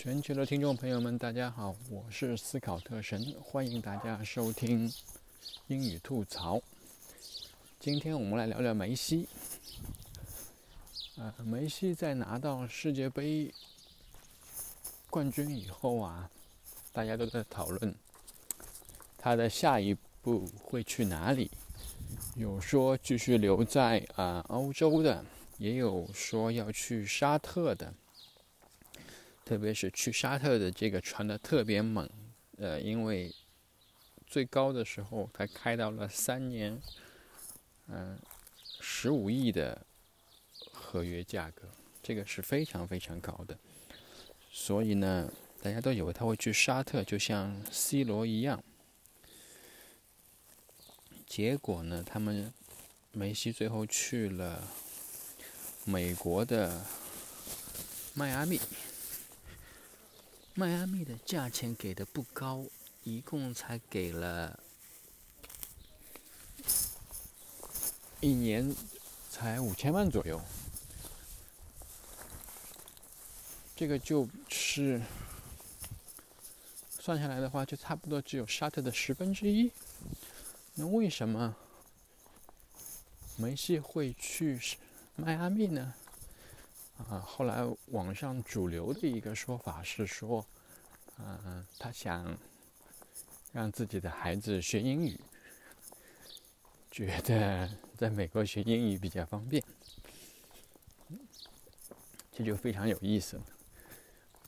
全球的听众朋友们，大家好，我是思考特神，欢迎大家收听英语吐槽。今天我们来聊聊梅西。呃，梅西在拿到世界杯冠军以后啊，大家都在讨论他的下一步会去哪里。有说继续留在啊欧洲的，也有说要去沙特的。特别是去沙特的这个传的特别猛，呃，因为最高的时候才开到了三年，嗯，十五亿的合约价格，这个是非常非常高的。所以呢，大家都以为他会去沙特，就像 C 罗一样。结果呢，他们梅西最后去了美国的迈阿密。迈阿密的价钱给的不高，一共才给了一年才五千万左右。这个就是算下来的话，就差不多只有沙特的十分之一。那为什么梅西会去迈阿密呢？啊，后来网上主流的一个说法是说，嗯，他想让自己的孩子学英语，觉得在美国学英语比较方便，这就非常有意思了。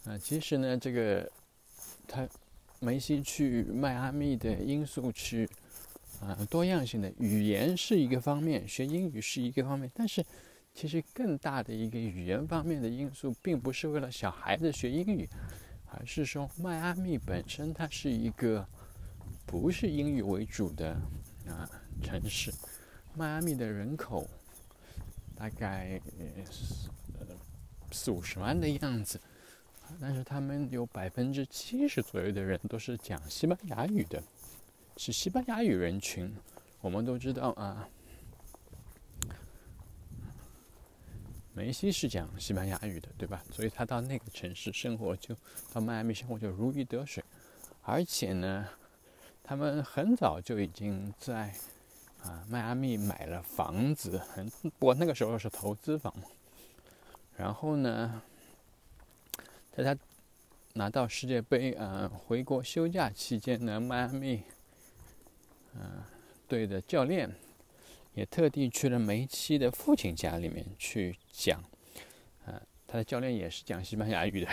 啊，其实呢，这个他梅西去迈阿密的因素是啊多样性的，语言是一个方面，学英语是一个方面，但是。其实更大的一个语言方面的因素，并不是为了小孩子学英语，而是说迈阿密本身它是一个不是英语为主的啊城市。迈阿密的人口大概呃四五十万的样子，但是他们有百分之七十左右的人都是讲西班牙语的，是西班牙语人群。我们都知道啊。梅西是讲西班牙语的，对吧？所以他到那个城市生活，就到迈阿密生活就如鱼得水。而且呢，他们很早就已经在啊迈阿密买了房子，很不过那个时候是投资房。然后呢，在他拿到世界杯啊回国休假期间呢，迈阿密嗯队的教练。也特地去了梅西的父亲家里面去讲，啊，他的教练也是讲西班牙语的，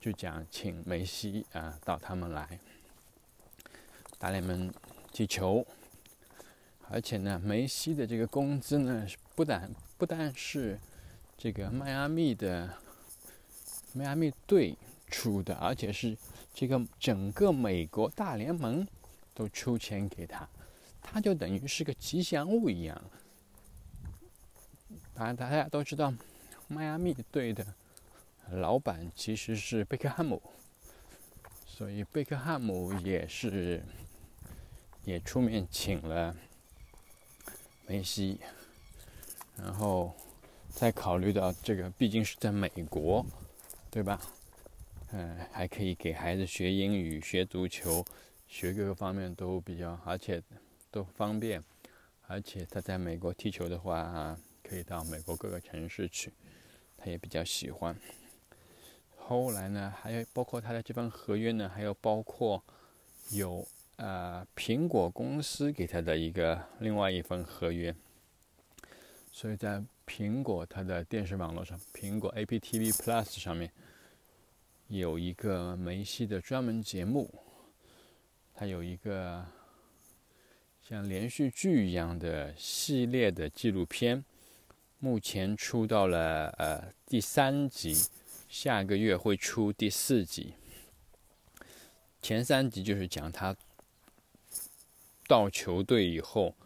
就讲请梅西啊到他们来打联盟踢球，而且呢，梅西的这个工资呢，不但不但是这个迈阿密的迈阿密队出的，而且是这个整个美国大联盟都出钱给他。他就等于是个吉祥物一样。当然，大家都知道，迈阿密队的老板其实是贝克汉姆，所以贝克汉姆也是也出面请了梅西，然后再考虑到这个毕竟是在美国，对吧？嗯，还可以给孩子学英语、学足球、学各个方面都比较，而且。都方便，而且他在美国踢球的话，可以到美国各个城市去，他也比较喜欢。后来呢，还有包括他的这份合约呢，还有包括有呃苹果公司给他的一个另外一份合约，所以在苹果它的电视网络上，苹果 APTV Plus 上面有一个梅西的专门节目，它有一个。像连续剧一样的系列的纪录片，目前出到了呃第三集，下个月会出第四集。前三集就是讲他到球队以后，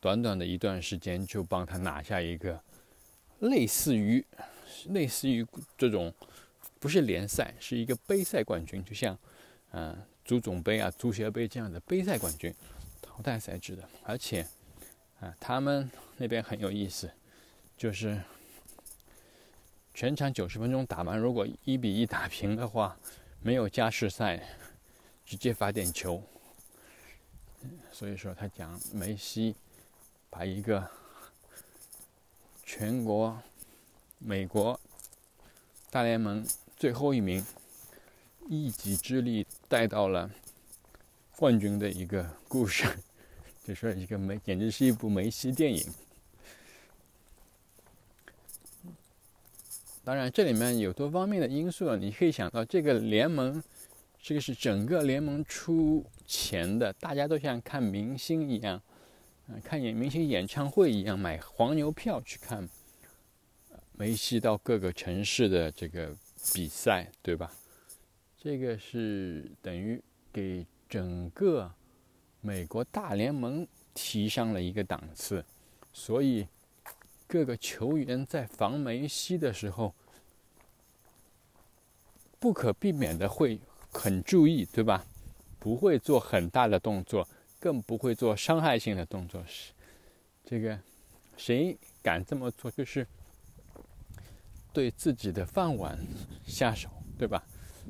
短短的一段时间就帮他拿下一个类似于类似于这种不是联赛，是一个杯赛冠军，就像嗯足总杯啊、足协杯这样的杯赛冠军。淘汰赛制的，而且，啊，他们那边很有意思，就是全场九十分钟打完，如果一比一打平的话，没有加时赛，直接罚点球。所以说，他讲梅西把一个全国美国大联盟最后一名一己之力带到了冠军的一个故事，就说一个梅，简直是一部梅西电影。当然，这里面有多方面的因素啊，你可以想到这个联盟，这个是整个联盟出钱的，大家都像看明星一样，嗯，看演明星演唱会一样，买黄牛票去看梅西到各个城市的这个比赛，对吧？这个是等于给整个美国大联盟提上了一个档次，所以。各个球员在防梅西的时候，不可避免的会很注意，对吧？不会做很大的动作，更不会做伤害性的动作。是这个，谁敢这么做，就是对自己的饭碗下手，对吧？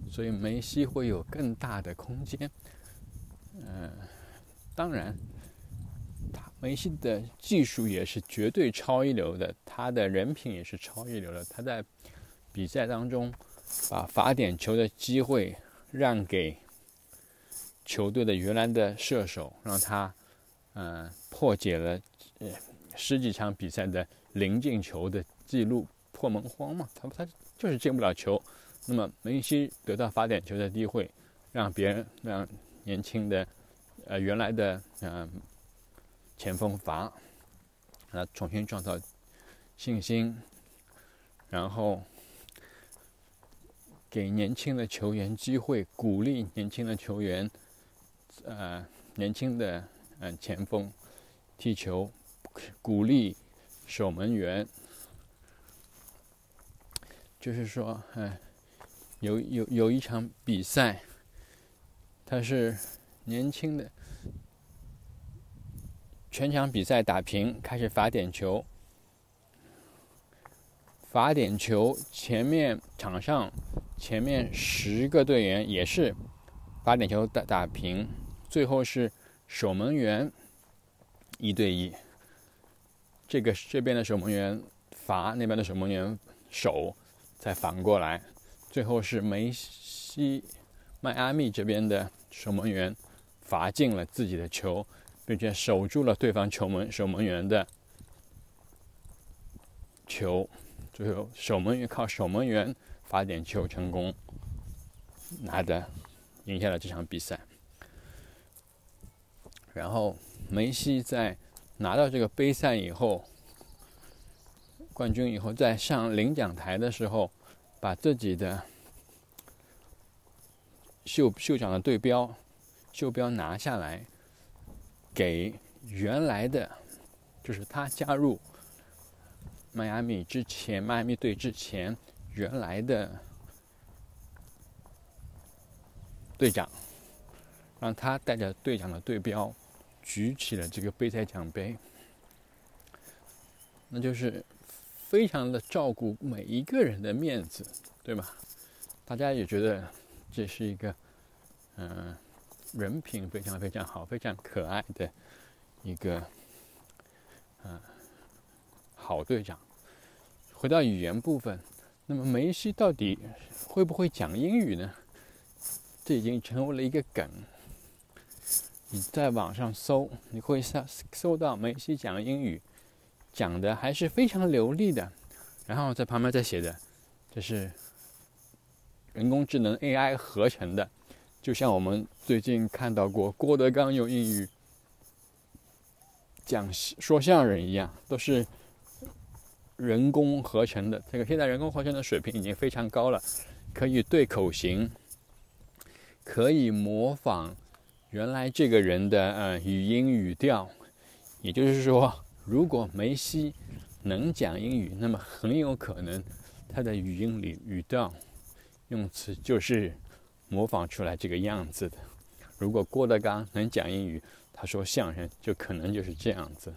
所以梅西会有更大的空间。嗯，当然。梅西的技术也是绝对超一流的，他的人品也是超一流的。他在比赛当中把罚点球的机会让给球队的原来的射手，让他嗯破解了十几场比赛的零进球的记录，破门荒嘛。他他就是进不了球。那么梅西得到罚点球的机会，让别人让年轻的呃原来的嗯。前锋罚，啊，重新创造信心，然后给年轻的球员机会，鼓励年轻的球员，呃，年轻的嗯前锋踢球，鼓励守门员，就是说，嗯，有有有一场比赛，他是年轻的。全场比赛打平，开始罚点球。罚点球，前面场上前面十个队员也是罚点球打打平，最后是守门员一对一。这个这边的守门员罚，那边的守门员守，再反过来，最后是梅西迈阿密这边的守门员罚进了自己的球。并且守住了对方球门守门员的球，最后守门员靠守门员罚点球成功，拿的赢下了这场比赛。然后梅西在拿到这个杯赛以后，冠军以后，在上领奖台的时候，把自己的袖袖长的对标袖标拿下来。给原来的，就是他加入迈阿密之前，迈阿密队之前原来的队长，让他带着队长的队标，举起了这个杯赛奖杯，那就是非常的照顾每一个人的面子，对吧？大家也觉得这是一个，嗯。人品非常非常好，非常可爱的一个嗯好队长。回到语言部分，那么梅西到底会不会讲英语呢？这已经成为了一个梗。你在网上搜，你会搜搜到梅西讲英语，讲的还是非常流利的。然后在旁边再写的，这是人工智能 AI 合成的。就像我们最近看到过郭德纲用英语讲说相声一样，都是人工合成的。这个现在人工合成的水平已经非常高了，可以对口型，可以模仿原来这个人的呃语音语调。也就是说，如果梅西能讲英语，那么很有可能他的语音里语调用词就是。模仿出来这个样子的。如果郭德纲能讲英语，他说相声就可能就是这样子。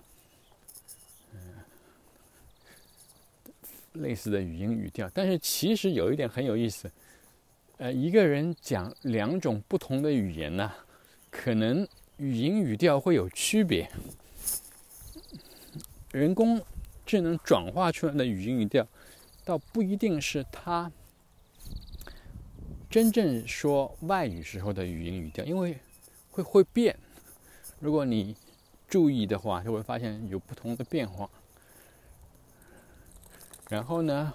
类似的语音语调。但是其实有一点很有意思，呃，一个人讲两种不同的语言呢，可能语音语调会有区别。人工智能转化出来的语音语调，倒不一定是他真正说外语时候的语音语调，因为会会变。如果你注意的话，就会发现有不同的变化。然后呢，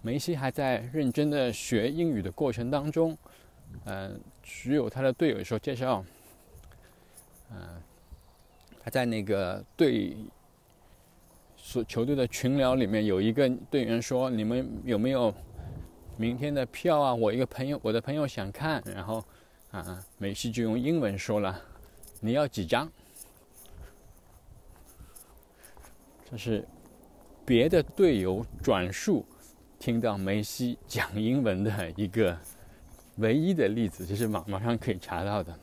梅西还在认真的学英语的过程当中，嗯，只有他的队友说介绍，嗯，他在那个队所球队的群聊里面，有一个队员说：“你们有没有明天的票啊？我一个朋友，我的朋友想看。”然后啊，梅西就用英文说了：“你要几张？”这是别的队友转述听到梅西讲英文的一个唯一的例子，就是网网上可以查到的。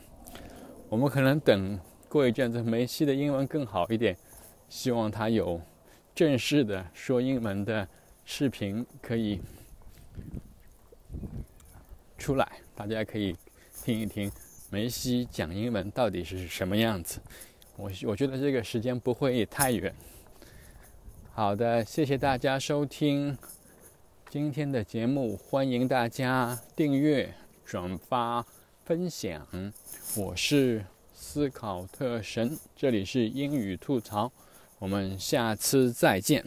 我们可能等过一阵子，梅西的英文更好一点，希望他有正式的说英文的视频可以出来，大家可以听一听梅西讲英文到底是什么样子。我我觉得这个时间不会太远。好的，谢谢大家收听今天的节目，欢迎大家订阅、转发、分享。我是思考特神，这里是英语吐槽，我们下次再见。